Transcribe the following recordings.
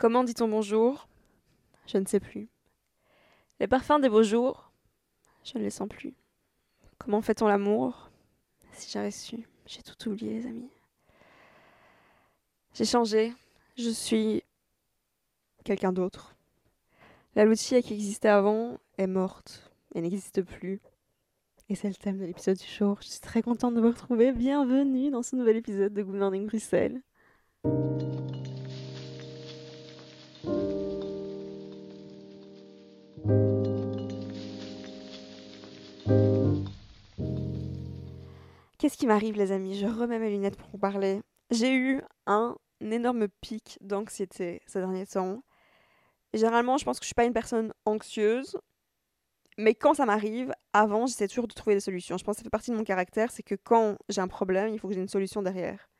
Comment dit-on bonjour? Je ne sais plus. Les parfums des beaux jours? Je ne les sens plus. Comment fait-on l'amour? Si j'avais su. J'ai tout oublié, les amis. J'ai changé. Je suis quelqu'un d'autre. La Lucia qui existait avant est morte. Elle n'existe plus. Et c'est le thème de l'épisode du jour. Je suis très contente de vous retrouver. Bienvenue dans ce nouvel épisode de Good Morning Bruxelles. Qu'est-ce qui m'arrive, les amis? Je remets mes lunettes pour vous parler. J'ai eu un énorme pic d'anxiété ces derniers temps. Généralement, je pense que je suis pas une personne anxieuse, mais quand ça m'arrive, avant, j'essaie toujours de trouver des solutions. Je pense que ça fait partie de mon caractère, c'est que quand j'ai un problème, il faut que j'ai une solution derrière.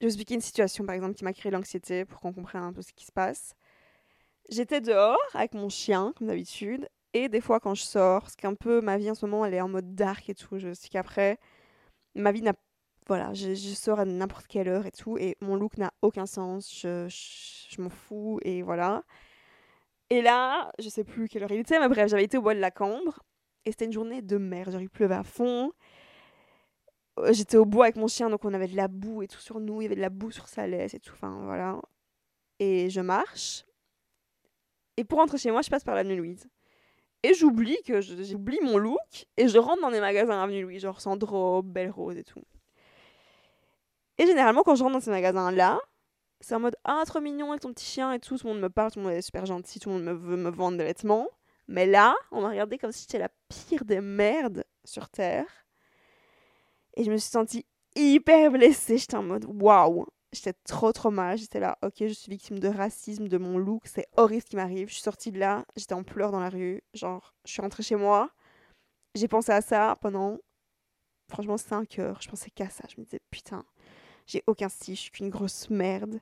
Je vais vous expliquer une situation, par exemple, qui m'a créé l'anxiété pour qu'on comprenne un peu ce qui se passe. J'étais dehors avec mon chien, comme d'habitude, et des fois quand je sors, parce qu'un peu ma vie en ce moment, elle est en mode dark et tout, je sais qu'après, ma vie n'a voilà, je, sors à n'importe quelle heure et tout, et mon look n'a aucun sens, je, je, m'en fous, et voilà. Et là, je sais plus quelle heure il était, mais bref, j'avais été au bois de la Cambre, et c'était une journée de merde, genre il pleuvait à fond. Euh, j'étais au bois avec mon chien, donc on avait de la boue et tout sur nous, il y avait de la boue sur sa laisse et tout, enfin voilà. Et je marche, et pour rentrer chez moi, je passe par l'avenue Louise. Et j'oublie que j'oublie mon look et je rentre dans des magasins Avenue Louis, genre Sandro, Belle Rose et tout. Et généralement, quand je rentre dans ces magasins-là, c'est en mode Ah, trop mignon avec ton petit chien et tout. Tout le monde me parle, tout le monde est super gentil, tout le monde me veut me vendre des vêtements. Mais là, on m'a regardé comme si j'étais la pire des merdes sur Terre. Et je me suis sentie hyper blessée. J'étais en mode Waouh, J'étais trop trop mal. J'étais là, ok, je suis victime de racisme, de mon look. C'est horrible ce qui m'arrive. Je suis sortie de là, j'étais en pleurs dans la rue. Genre, je suis rentrée chez moi. J'ai pensé à ça pendant, franchement, 5 heures. Je pensais qu'à ça. Je me disais, putain, j'ai aucun style, je suis qu'une grosse merde.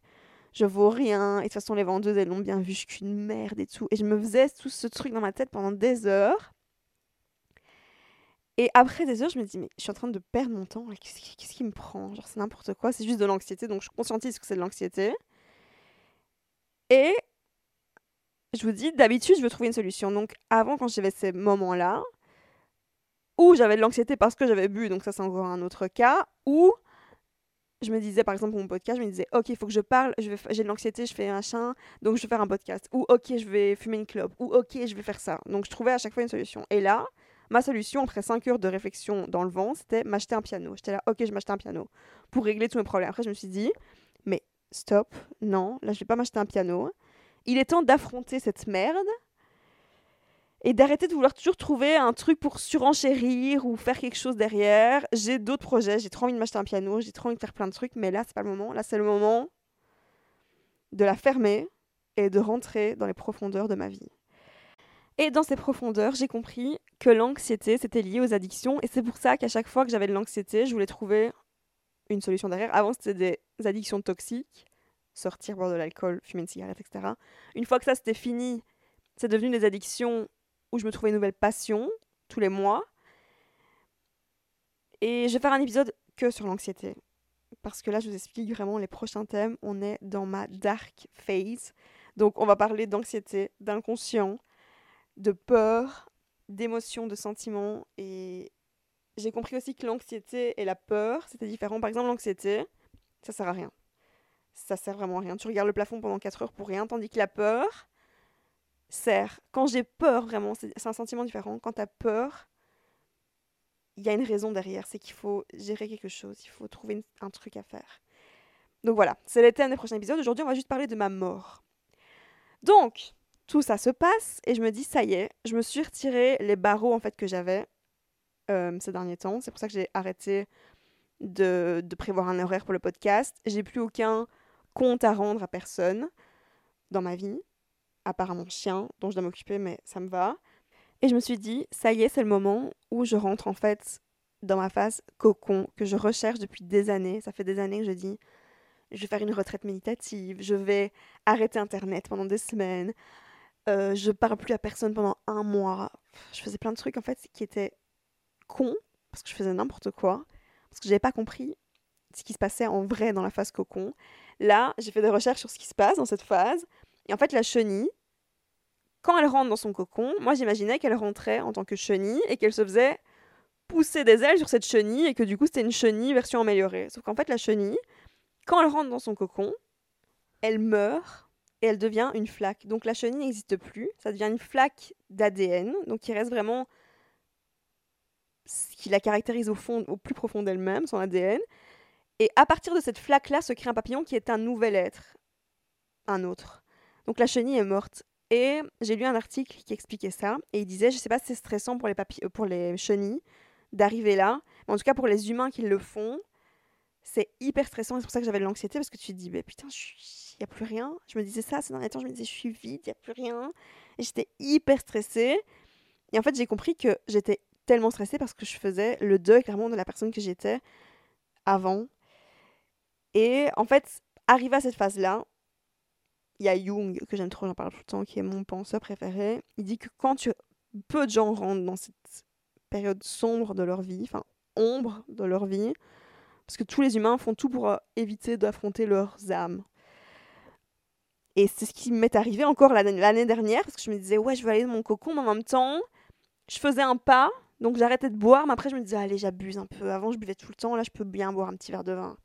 Je vaux rien. Et de toute façon, les vendeuses, elles l'ont bien vu, je suis qu'une merde et tout. Et je me faisais tout ce truc dans ma tête pendant des heures. Et après des heures, je me dis, mais je suis en train de perdre mon temps. Qu'est-ce qui, me prend? C'est n'importe quoi. C'est juste de l'anxiété. Donc, je conscientise que c'est de l'anxiété. Et je vous dis, d'habitude, je veux trouver une solution. Donc, avant, quand j'avais ces moments-là, où j'avais de l'anxiété parce que j'avais bu, donc ça, c'est encore un autre cas, ou je me disais, par exemple, pour mon podcast, je me disais, ok, il faut que je parle, j'ai de l'anxiété, je fais un chien, donc je vais faire un podcast. Ou ok, je vais fumer une clope. Ou ok, je vais faire ça. Donc, je trouvais à chaque fois une solution. Et là, Ma solution, après 5 heures de réflexion dans le vent, c'était m'acheter un piano. J'étais là, ok, je m'acheter un piano pour régler tous mes problèmes. Après, je me suis dit, mais stop, non, là, je vais pas m'acheter un piano. Il est temps d'affronter cette merde et d'arrêter de vouloir toujours trouver un truc pour surenchérir ou faire quelque chose derrière. J'ai d'autres projets, j'ai trop envie de m'acheter un piano, j'ai trop envie de faire plein de trucs, mais là, c'est pas le moment. Là, c'est le moment de la fermer et de rentrer dans les profondeurs de ma vie. Et dans ces profondeurs, j'ai compris que l'anxiété, c'était lié aux addictions. Et c'est pour ça qu'à chaque fois que j'avais de l'anxiété, je voulais trouver une solution derrière. Avant, c'était des addictions toxiques. Sortir, boire de l'alcool, fumer une cigarette, etc. Une fois que ça, c'était fini, c'est devenu des addictions où je me trouvais une nouvelle passion tous les mois. Et je vais faire un épisode que sur l'anxiété. Parce que là, je vous explique vraiment les prochains thèmes. On est dans ma dark phase. Donc, on va parler d'anxiété, d'inconscient, de peur, d'émotions, de sentiments. Et j'ai compris aussi que l'anxiété et la peur, c'était différent. Par exemple, l'anxiété, ça sert à rien. Ça sert vraiment à rien. Tu regardes le plafond pendant 4 heures pour rien, tandis que la peur sert. Quand j'ai peur, vraiment, c'est un sentiment différent. Quand tu as peur, il y a une raison derrière. C'est qu'il faut gérer quelque chose. Il faut trouver un truc à faire. Donc voilà, c'est le thème des prochains épisodes. Aujourd'hui, on va juste parler de ma mort. Donc, tout ça se passe et je me dis ça y est, je me suis retiré les barreaux en fait que j'avais euh, ces derniers temps. C'est pour ça que j'ai arrêté de, prévoir un horaire pour le podcast. J'ai plus aucun compte à rendre à personne dans ma vie, à chien dont je dois m'occuper, mais ça me va. Et je me suis dit, ça y est, c'est le moment où je rentre en fait dans ma phase cocon que je recherche depuis des années. Ça fait des années que je dis, je vais faire une retraite méditative, je vais arrêter Internet pendant des semaines, euh, je parle plus à personne pendant un mois. Je faisais plein de trucs en fait qui étaient cons parce que je faisais n'importe quoi parce que j'avais pas compris ce qui se passait en vrai dans la phase cocon. Là, j'ai fait des recherches sur ce qui se passe dans cette phase. Et en fait, la chenille, quand elle rentre dans son cocon, moi j'imaginais qu'elle rentrait en tant que chenille et qu'elle se faisait pousser des ailes sur cette chenille et que du coup c'était une chenille version améliorée. Sauf qu'en fait la chenille, quand elle rentre dans son cocon, elle meurt et elle devient une flaque. Donc la chenille n'existe plus, ça devient une flaque d'ADN, donc qui reste vraiment ce qui la caractérise au fond, au plus profond d'elle-même, son ADN. Et à partir de cette flaque-là se crée un papillon qui est un nouvel être, un autre. Donc la chenille est morte. Et j'ai lu un article qui expliquait ça, et il disait, je sais pas si c'est stressant pour les, euh, pour les chenilles d'arriver là, mais en tout cas pour les humains qui le font, c'est hyper stressant, et c'est pour ça que j'avais de l'anxiété, parce que tu te dis, mais putain, il n'y a plus rien. Je me disais ça ces derniers temps, je me disais, je suis vide, il n'y a plus rien. Et j'étais hyper stressée. Et en fait, j'ai compris que j'étais tellement stressée parce que je faisais le deuil clairement de la personne que j'étais avant. Et en fait, arrivé à cette phase-là, il y a Jung, que j'aime trop, j'en parle tout le temps, qui est mon penseur préféré. Il dit que quand tu... peu de gens rentrent dans cette période sombre de leur vie, enfin ombre de leur vie, parce que tous les humains font tout pour euh, éviter d'affronter leurs âmes. Et c'est ce qui m'est arrivé encore l'année dernière, parce que je me disais, ouais, je vais aller dans mon cocon, mais en même temps, je faisais un pas, donc j'arrêtais de boire, mais après je me disais, allez, j'abuse un peu. Avant, je buvais tout le temps, là, je peux bien boire un petit verre de vin.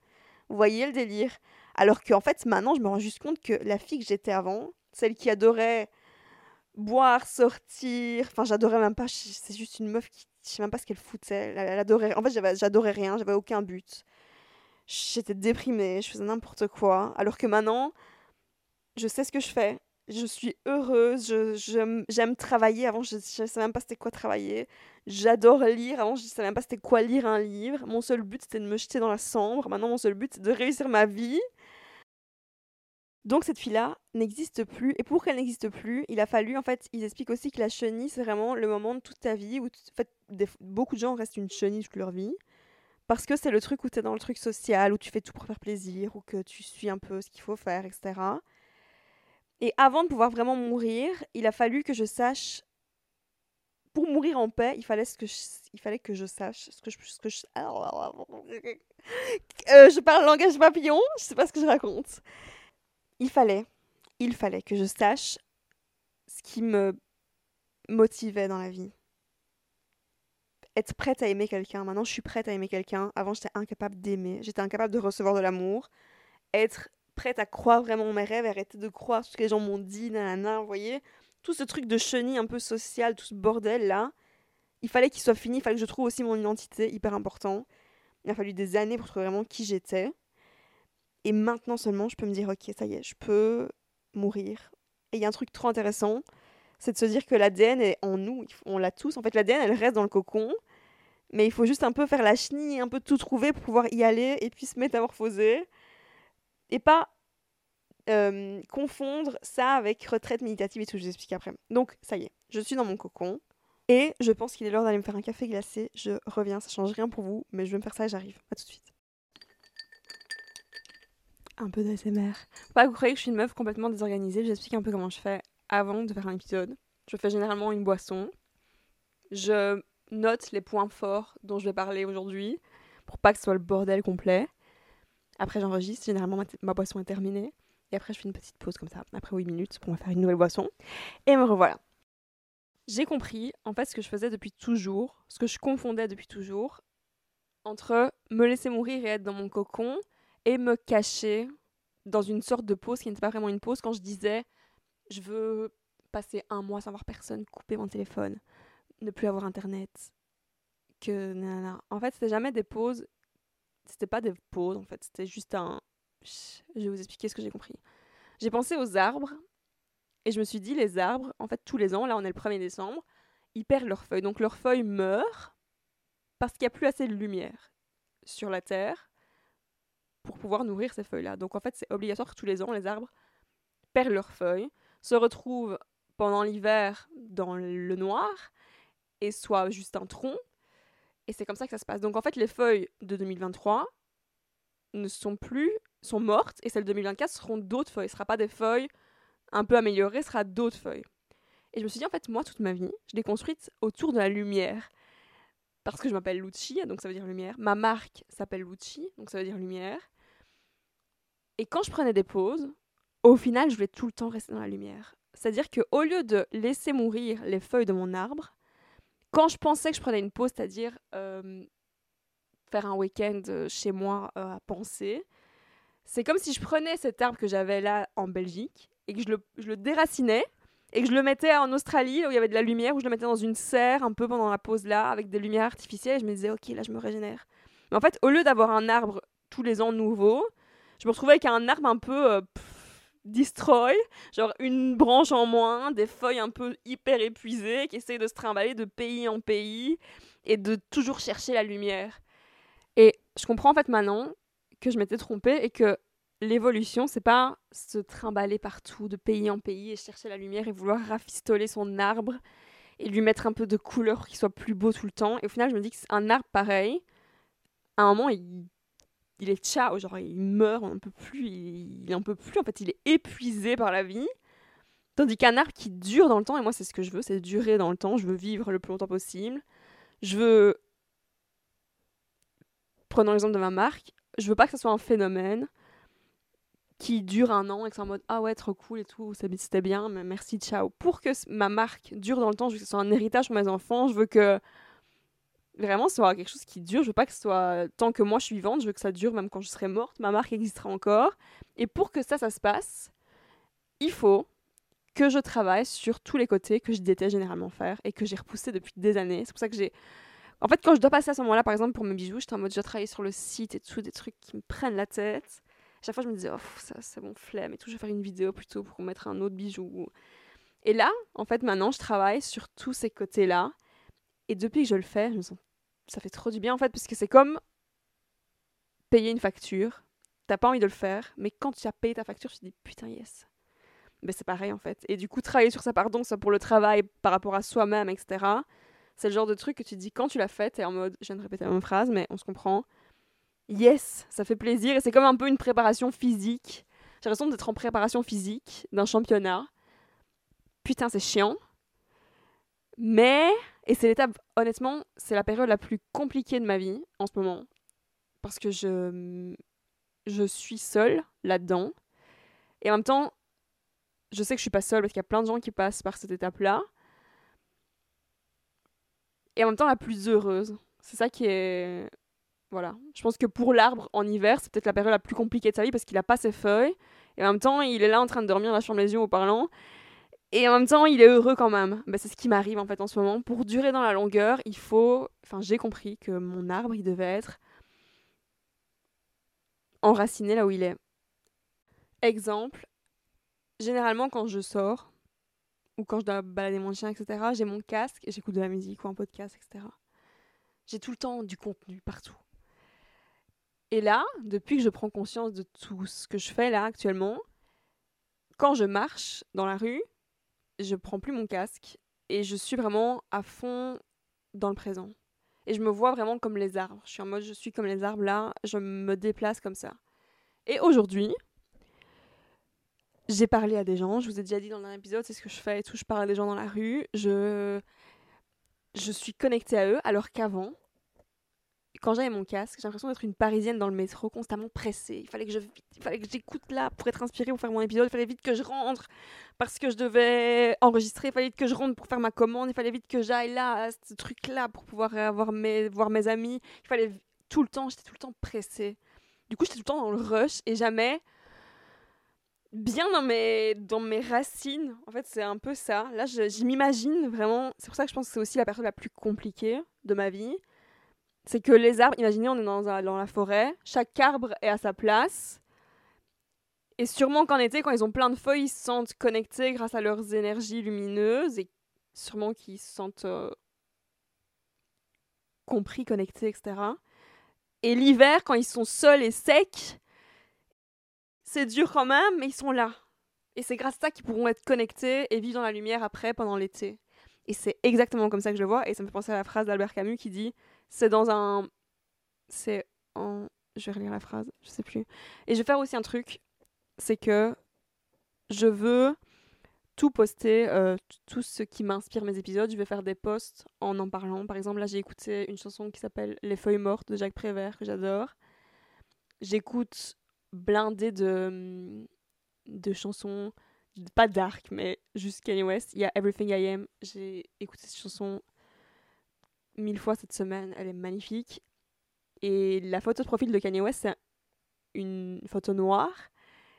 Vous voyez le délire Alors qu'en fait, maintenant, je me rends juste compte que la fille que j'étais avant, celle qui adorait boire, sortir, enfin, j'adorais même pas, c'est juste une meuf qui, je sais même pas ce qu'elle foutait. Elle, adorait, en fait, j'adorais rien, j'avais aucun but. J'étais déprimée, je faisais n'importe quoi. Alors que maintenant, je sais ce que je fais. Je suis heureuse, j'aime je, travailler. Avant, je ne savais même pas c'était quoi travailler. J'adore lire. Avant, je ne savais même pas c'était quoi lire un livre. Mon seul but, c'était de me jeter dans la sombre. Maintenant, mon seul but, c'est de réussir ma vie. Donc cette fille-là n'existe plus. Et pour qu'elle n'existe plus, il a fallu, en fait, ils expliquent aussi que la chenille, c'est vraiment le moment de toute ta vie où, en fait, beaucoup de gens restent une chenille toute leur vie. Parce que c'est le truc où tu es dans le truc social, où tu fais tout pour faire plaisir, ou que tu suis un peu ce qu'il faut faire, etc. Et avant de pouvoir vraiment mourir, il a fallu que je sache. Pour mourir en paix, il fallait, que, je, il fallait que je sache ce que je. Je, euh, je parle langage papillon, je sais pas ce que je raconte. Il fallait, il fallait que je sache ce qui me motivait dans la vie. Être prête à aimer quelqu'un. Maintenant, je suis prête à aimer quelqu'un. Avant, j'étais incapable d'aimer. J'étais incapable de recevoir de l'amour. Être prête à croire vraiment mes rêves, arrêter de croire ce que les gens m'ont dit, nanana, vous voyez Tout ce truc de chenille un peu social, tout ce bordel là, il fallait qu'il soit fini, il fallait que je trouve aussi mon identité, hyper important. Il a fallu des années pour trouver vraiment qui j'étais. Et maintenant seulement, je peux me dire, ok, ça y est, je peux mourir. Et il y a un truc trop intéressant, c'est de se dire que l'ADN est en nous, on l'a tous. En fait, l'ADN, elle reste dans le cocon, mais il faut juste un peu faire la chenille, un peu tout trouver pour pouvoir y aller et puis se métamorphoser et pas euh, confondre ça avec retraite méditative et tout, je vous explique après. Donc, ça y est, je suis dans mon cocon. Et je pense qu'il est l'heure d'aller me faire un café glacé. Je reviens, ça change rien pour vous, mais je vais me faire ça et j'arrive. À tout de suite. Un peu d'ASMR. Pas que vous croyez que je suis une meuf complètement désorganisée. J'explique un peu comment je fais avant de faire un épisode. Je fais généralement une boisson. Je note les points forts dont je vais parler aujourd'hui pour pas que ce soit le bordel complet. Après, j'enregistre. Généralement, ma, boisson est terminée. Et après, je fais une petite pause comme ça, après 8 minutes, pour me faire une nouvelle boisson. Et me revoilà. J'ai compris, en fait, ce que je faisais depuis toujours, ce que je confondais depuis toujours, entre me laisser mourir et être dans mon cocon, et me cacher dans une sorte de pause qui n'était pas vraiment une pause, quand je disais, je veux passer un mois sans voir personne, couper mon téléphone, ne plus avoir internet, que nanana. En fait, c'était jamais des pauses c'était pas des pauses en fait, c'était juste un. Je vais vous expliquer ce que j'ai compris. J'ai pensé aux arbres et je me suis dit, les arbres, en fait, tous les ans, là on est le 1er décembre, ils perdent leurs feuilles. Donc leurs feuilles meurent parce qu'il n'y a plus assez de lumière sur la terre pour pouvoir nourrir ces feuilles-là. Donc en fait, c'est obligatoire tous les ans, les arbres perdent leurs feuilles, se retrouvent pendant l'hiver dans le noir et soit juste un tronc et c'est comme ça que ça se passe. Donc en fait, les feuilles de 2023 ne sont plus, sont mortes, et celles de 2024 seront d'autres feuilles. Ce ne sera pas des feuilles un peu améliorées, ce sera d'autres feuilles. Et je me suis dit, en fait, moi, toute ma vie, je l'ai construite autour de la lumière. Parce que je m'appelle Lucci, donc ça veut dire lumière. Ma marque s'appelle Lucci, donc ça veut dire lumière. Et quand je prenais des pauses, au final, je voulais tout le temps rester dans la lumière. C'est-à-dire qu'au lieu de laisser mourir les feuilles de mon arbre, quand je pensais que je prenais une pause, c'est-à-dire euh, faire un week-end euh, chez moi euh, à penser, c'est comme si je prenais cet arbre que j'avais là en Belgique et que je le, déracinais et que je le mettais en Australie où il y avait de la lumière, où je le mettais dans une serre un peu pendant la pause là avec des lumières artificielles et je me disais ok là je me régénère. Mais en fait au lieu d'avoir un arbre tous les ans nouveau, je me retrouvais avec un arbre un peu destroy, genre une branche en moins, des feuilles un peu hyper épuisées qui essayent de se trimballer de pays en pays et de toujours chercher la lumière. Et je comprends en fait maintenant que je m'étais trompée et que l'évolution, c'est pas se trimballer partout de pays en pays et chercher la lumière et vouloir rafistoler son arbre et lui mettre un peu de couleur qu'il soit plus beau tout le temps. Et au final, je me dis que c'est un arbre pareil. À un moment, il il est ciao, genre il meurt, on ne peut plus, il, il en peut plus, en fait il est épuisé par la vie. Tandis qu'un arbre qui dure dans le temps, et moi c'est ce que je veux, c'est durer dans le temps, je veux vivre le plus longtemps possible. Je veux, prenons l'exemple de ma marque, je veux pas que ce soit un phénomène qui dure un an et que c'est en mode ah ouais trop cool et tout, c'était bien, mais merci, ciao. Pour que ma marque dure dans le temps, je veux que ce soit un héritage pour mes enfants, je veux que vraiment soit quelque chose qui dure. Je veux pas que ce soit tant que moi je suis vivante, je veux que ça dure même quand je serai morte. Ma marque existera encore. Et pour que ça, ça se passe, il faut que je travaille sur tous les côtés que je déteste généralement faire et que j'ai repoussé depuis des années. C'est pour ça que j'ai. En fait, quand je dois passer à ce moment-là, par exemple, pour mes bijoux, j'étais en mode, je travailler sur le site et tout, des trucs qui me prennent la tête. chaque fois, je me disais, oh, ça, c'est bon, flemme et tout, je vais faire une vidéo plutôt pour mettre un autre bijou. Et là, en fait, maintenant, je travaille sur tous ces côtés-là. Et depuis que je le fais, je me sens ça fait trop du bien en fait, parce que c'est comme payer une facture. T'as pas envie de le faire, mais quand tu as payé ta facture, tu te dis putain, yes. Ben, c'est pareil en fait. Et du coup, travailler sur ça, pardon, ça pour le travail par rapport à soi-même, etc. C'est le genre de truc que tu dis quand tu l'as fait, t'es en mode, je viens de répéter la même phrase, mais on se comprend. Yes, ça fait plaisir et c'est comme un peu une préparation physique. J'ai l'impression d'être en préparation physique d'un championnat. Putain, c'est chiant. Mais et c'est l'étape, honnêtement, c'est la période la plus compliquée de ma vie en ce moment. Parce que je, je suis seule là-dedans. Et en même temps, je sais que je suis pas seule parce qu'il y a plein de gens qui passent par cette étape-là. Et en même temps, la plus heureuse. C'est ça qui est. Voilà. Je pense que pour l'arbre, en hiver, c'est peut-être la période la plus compliquée de sa vie parce qu'il a pas ses feuilles. Et en même temps, il est là en train de dormir la chambre des yeux au parlant. Et en même temps, il est heureux quand même. Bah, c'est ce qui m'arrive en fait en ce moment. Pour durer dans la longueur, il faut. Enfin, j'ai compris que mon arbre, il devait être enraciné là où il est. Exemple, généralement quand je sors ou quand je dois balader mon chien, etc., j'ai mon casque j'écoute de la musique ou un podcast, etc. J'ai tout le temps du contenu partout. Et là, depuis que je prends conscience de tout ce que je fais là actuellement, quand je marche dans la rue, je prends plus mon casque et je suis vraiment à fond dans le présent. Et je me vois vraiment comme les arbres. Je suis en mode, je suis comme les arbres là, je me déplace comme ça. Et aujourd'hui, j'ai parlé à des gens, je vous ai déjà dit dans un épisode, c'est ce que je fais et tout, je parle à des gens dans la rue, je, je suis connectée à eux, alors qu'avant, quand j'avais mon casque, j'ai l'impression d'être une parisienne dans le métro, constamment pressée. Il fallait que je, il fallait que j'écoute là pour être inspirée pour faire mon épisode. Il fallait vite que je rentre parce que je devais enregistrer. Il fallait vite que je rentre pour faire ma commande. Il fallait vite que j'aille là, ce truc-là, pour pouvoir voir mes amis. Il fallait tout le temps, j'étais tout le temps pressée. Du coup, j'étais tout le temps dans le rush et jamais bien dans mes, dans mes racines. En fait, c'est un peu ça. Là, je, je m'imagine vraiment. C'est pour ça que je pense que c'est aussi la période la plus compliquée de ma vie c'est que les arbres, imaginez, on est dans, dans la forêt, chaque arbre est à sa place. Et sûrement qu'en été, quand ils ont plein de feuilles, ils se sentent connectés grâce à leurs énergies lumineuses et sûrement qu'ils se sentent euh, compris, connectés, etc. Et l'hiver, quand ils sont seuls et secs, c'est dur quand même, mais ils sont là. Et c'est grâce à ça qu'ils pourront être connectés et vivre dans la lumière après, pendant l'été. Et c'est exactement comme ça que je le vois. Et ça me fait penser à la phrase d'Albert Camus qui dit c'est dans un. C'est en. Je vais relire la phrase, je sais plus. Et je vais faire aussi un truc, c'est que je veux tout poster, euh, tout ce qui m'inspire mes épisodes. Je vais faire des posts en en parlant. Par exemple, là, j'ai écouté une chanson qui s'appelle Les feuilles mortes de Jacques Prévert, que j'adore. J'écoute blindé de, de chansons, pas dark, mais juste Kanye West. Il y a Everything I Am. J'ai écouté cette chanson mille fois cette semaine. Elle est magnifique. Et la photo de profil de Kanye West, c'est une photo noire.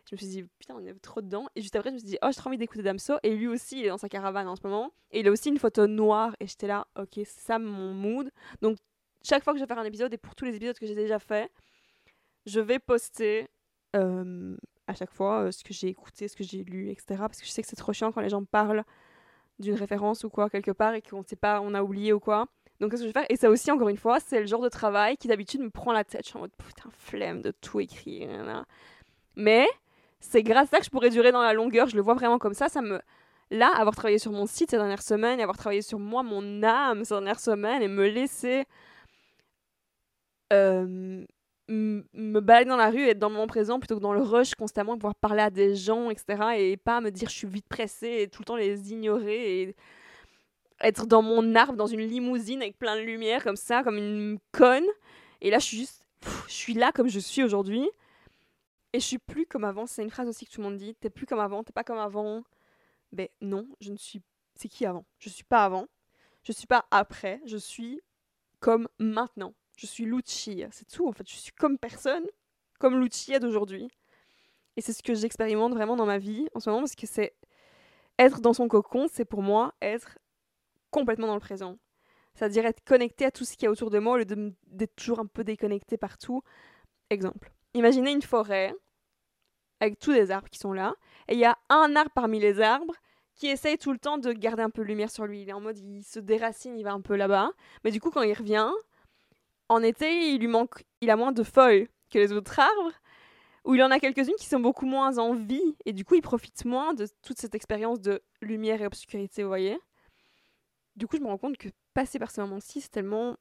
Je me suis dit, putain, on est trop dedans. Et juste après, je me suis dit, oh, j'ai trop envie d'écouter Damso. Et lui aussi, il est dans sa caravane en ce moment. Et il a aussi une photo noire. Et j'étais là, ok, ça mon mood. Donc, chaque fois que je vais faire un épisode, et pour tous les épisodes que j'ai déjà fait, je vais poster euh, à chaque fois euh, ce que j'ai écouté, ce que j'ai lu, etc. Parce que je sais que c'est trop chiant quand les gens parlent d'une référence ou quoi quelque part et qu'on sait pas, on a oublié ou quoi. Donc, qu'est-ce que je vais faire? Et ça aussi, encore une fois, c'est le genre de travail qui d'habitude me prend la tête. Je suis en mode putain, flemme de tout écrire. Mais c'est grâce à ça que je pourrais durer dans la longueur. Je le vois vraiment comme ça. Ça me. Là, avoir travaillé sur mon site ces dernières semaines, avoir travaillé sur moi, mon âme ces dernières semaines, et me laisser euh, me balader dans la rue, être dans le moment présent plutôt que dans le rush constamment, pouvoir parler à des gens, etc. Et pas me dire je suis vite pressée et tout le temps les ignorer et être dans mon arbre, dans une limousine avec plein de lumière comme ça, comme une conne. Et là, je suis juste, je suis là comme je suis aujourd'hui. Et je suis plus comme avant. C'est une phrase aussi que tout le monde dit. T'es plus comme avant, t'es pas comme avant. Ben non, je ne suis. C'est qui avant? Je suis pas avant. Je suis pas après. Je suis comme maintenant. Je suis Lucia. C'est tout en fait. Je suis comme personne, comme Lucia d'aujourd'hui. Et c'est ce que j'expérimente vraiment dans ma vie en ce moment parce que c'est être dans son cocon, c'est pour moi être complètement dans le présent. C'est-à-dire être connecté à tout ce qu'il y a autour de moi au lieu d'être toujours un peu déconnecté partout. Exemple. Imaginez une forêt avec tous les arbres qui sont là, et il y a un arbre parmi les arbres qui essaye tout le temps de garder un peu de lumière sur lui. Il est en mode, il se déracine, il va un peu là-bas. Mais du coup, quand il revient, en été, il lui manque, il a moins de feuilles que les autres arbres, ou il en a quelques-unes qui sont beaucoup moins en vie, et du coup, il profite moins de toute cette expérience de lumière et obscurité, vous voyez. Du coup, je me rends compte que passer par ce moment-ci, c'est tellement.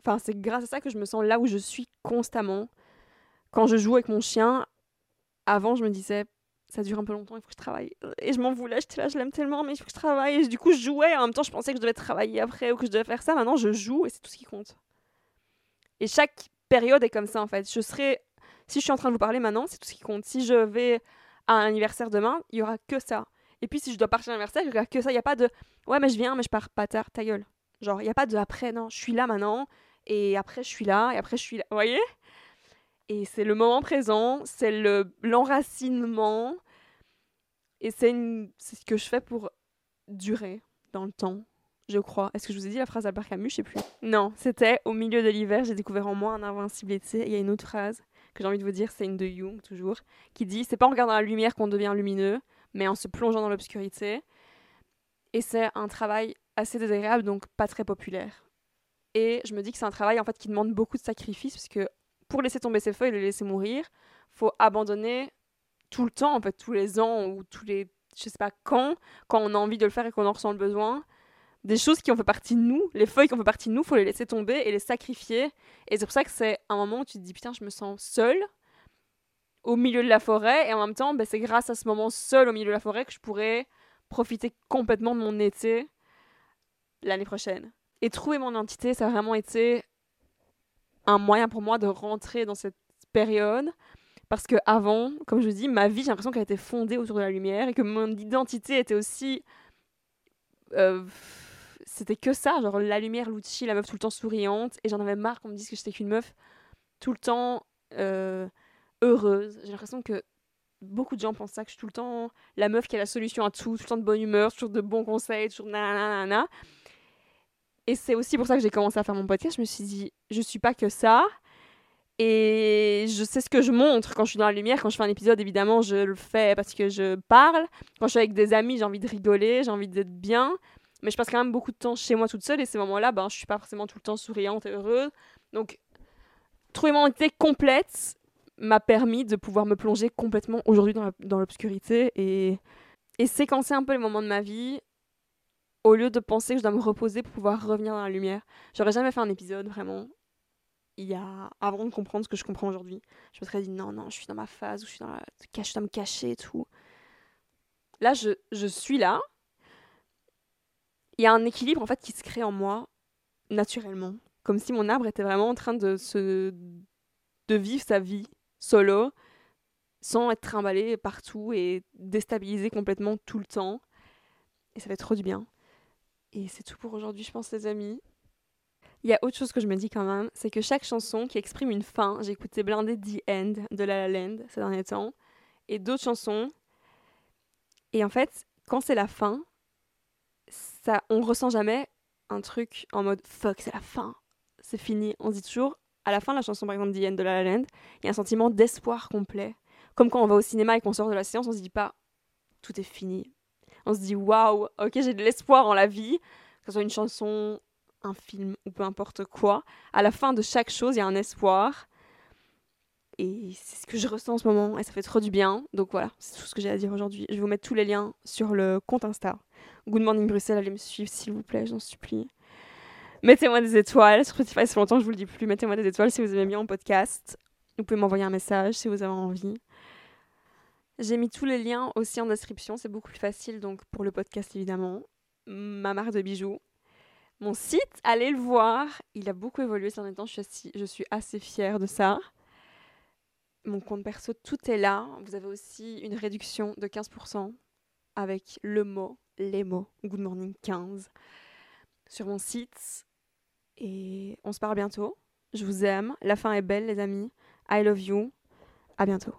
Enfin, c'est grâce à ça que je me sens là où je suis constamment quand je joue avec mon chien, avant, je me disais, ça dure un peu longtemps, il faut que je travaille. Et je m'en voulais, je l'aime tellement, mais il faut que je travaille. Et du coup, je jouais, en même temps, je pensais que je devais travailler après ou que je devais faire ça. Maintenant, je joue et c'est tout ce qui compte. Et chaque période est comme ça, en fait. Je serai. Si je suis en train de vous parler maintenant, c'est tout ce qui compte. Si je vais à un anniversaire demain, il y aura que ça. Et puis, si je dois partir à l'anniversaire, aura que ça. Il n'y a pas de. Ouais, mais je viens, mais je pars pas tard, ta gueule. Genre, il n'y a pas de après, non. Je suis là maintenant. Et après, je suis là. Et après, je suis là. Vous voyez? Et c'est le moment présent, c'est le l'enracinement. Et c'est ce que je fais pour durer dans le temps, je crois. Est-ce que je vous ai dit la phrase d'Albert Camus? Je sais plus. Non, c'était au milieu de l'hiver, j'ai découvert en moi un invincibilité. Il y a une autre phrase que j'ai envie de vous dire, c'est une de Jung toujours, qui dit c'est pas en regardant la lumière qu'on devient lumineux, mais en se plongeant dans l'obscurité. Et c'est un travail assez désagréable, donc pas très populaire. Et je me dis que c'est un travail en fait qui demande beaucoup de sacrifices, parce que pour laisser tomber ses feuilles et les laisser mourir, faut abandonner tout le temps, en fait, tous les ans ou tous les, je sais pas quand, quand on a envie de le faire et qu'on en ressent le besoin, des choses qui ont fait partie de nous, les feuilles qui ont fait partie de nous, faut les laisser tomber et les sacrifier. Et c'est pour ça que c'est un moment où tu te dis putain, je me sens seule au milieu de la forêt et en même temps, ben, c'est grâce à ce moment seul au milieu de la forêt que je pourrais profiter complètement de mon été l'année prochaine. Et trouver mon identité, ça a vraiment été un moyen pour moi de rentrer dans cette période. Parce que avant, comme je dis, ma vie, j'ai l'impression qu'elle était fondée autour de la lumière et que mon identité était aussi. Euh, c'était que ça, genre la lumière, l'outil, la meuf tout le temps souriante. Et j'en avais marre qu'on me dise que j'étais qu'une meuf tout le temps euh, heureuse. J'ai l'impression que beaucoup de gens pensent ça, que je suis tout le temps la meuf qui a la solution à tout, tout le temps de bonne humeur, toujours de bons conseils, toujours nanana. Et c'est aussi pour ça que j'ai commencé à faire mon podcast. Je me suis dit, je suis pas que ça. Et je sais ce que je montre quand je suis dans la lumière. Quand je fais un épisode, évidemment, je le fais parce que je parle. Quand je suis avec des amis, j'ai envie de rigoler, j'ai envie d'être bien. Mais je passe quand même beaucoup de temps chez moi toute seule. Et ces moments-là, ben, je suis pas forcément tout le temps souriante et heureuse. Donc, trouver mon identité complète m'a permis de pouvoir me plonger complètement aujourd'hui dans l'obscurité et, séquencer un peu les moments de ma vie au lieu de penser que je dois me reposer pour pouvoir revenir dans la lumière. J'aurais jamais fait un épisode vraiment il y a avant de comprendre ce que je comprends aujourd'hui. Je me serais dit non non, je suis dans ma phase où je suis dans la je dois me cacher et tout. Là, je, je suis là. Il y a un équilibre en fait qui se crée en moi naturellement, comme si mon arbre était vraiment en train de se de vivre sa vie solo sans être trimballé partout et déstabilisé complètement tout le temps. Et ça fait trop du bien. Et c'est tout pour aujourd'hui, je pense, les amis. Il y a autre chose que je me dis quand même, c'est que chaque chanson qui exprime une fin, j'ai écouté Blinded The End de La La Land ces derniers temps, et d'autres chansons. Et en fait, quand c'est la fin, ça, on ressent jamais un truc en mode fuck, c'est la fin, c'est fini. On dit toujours, à la fin de la chanson par exemple The de La La Land, il y a un sentiment d'espoir complet. Comme quand on va au cinéma et qu'on sort de la séance, on se dit pas tout est fini. On se dit waouh, ok, j'ai de l'espoir en la vie, que ce soit une chanson, un film ou peu importe quoi. À la fin de chaque chose, il y a un espoir. Et c'est ce que je ressens en ce moment et ça fait trop du bien. Donc voilà, c'est tout ce que j'ai à dire aujourd'hui. Je vais vous mettre tous les liens sur le compte Insta. Good Morning Bruxelles, allez me suivre s'il vous plaît, j'en supplie. Mettez-moi des étoiles sur Spotify, c'est longtemps je vous le dis plus. Mettez-moi des étoiles si vous aimez bien mon podcast. Vous pouvez m'envoyer un message si vous avez envie. J'ai mis tous les liens aussi en description, c'est beaucoup plus facile donc pour le podcast évidemment. Ma marque de bijoux. Mon site, allez le voir. Il a beaucoup évolué ces derniers temps, je suis assez fière de ça. Mon compte perso, tout est là. Vous avez aussi une réduction de 15% avec le mot, les mots, Good Morning 15 sur mon site. Et on se parle bientôt. Je vous aime. La fin est belle, les amis. I love you. À bientôt.